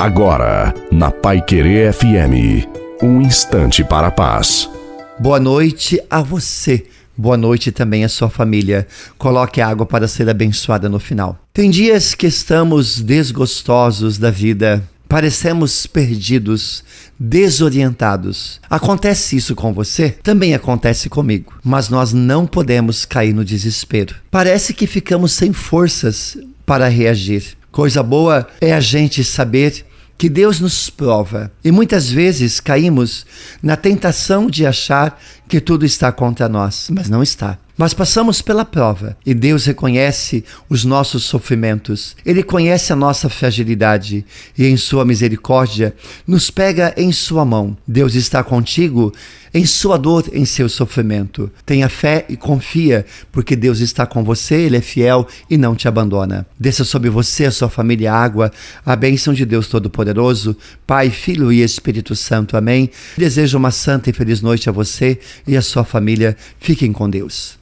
Agora, na Pai Querer FM, um instante para a paz. Boa noite a você. Boa noite também à sua família. Coloque água para ser abençoada no final. Tem dias que estamos desgostosos da vida, parecemos perdidos, desorientados. Acontece isso com você? Também acontece comigo. Mas nós não podemos cair no desespero. Parece que ficamos sem forças para reagir. Coisa boa é a gente saber que Deus nos prova. E muitas vezes caímos na tentação de achar que tudo está contra nós, mas não está. Mas passamos pela prova e Deus reconhece os nossos sofrimentos. Ele conhece a nossa fragilidade e, em Sua misericórdia, nos pega em Sua mão. Deus está contigo em sua dor, em seu sofrimento. Tenha fé e confia, porque Deus está com você, Ele é fiel e não te abandona. Desça sobre você, a sua família, a água, a bênção de Deus Todo-Poderoso, Pai, Filho e Espírito Santo. Amém. Desejo uma santa e feliz noite a você e a sua família. Fiquem com Deus.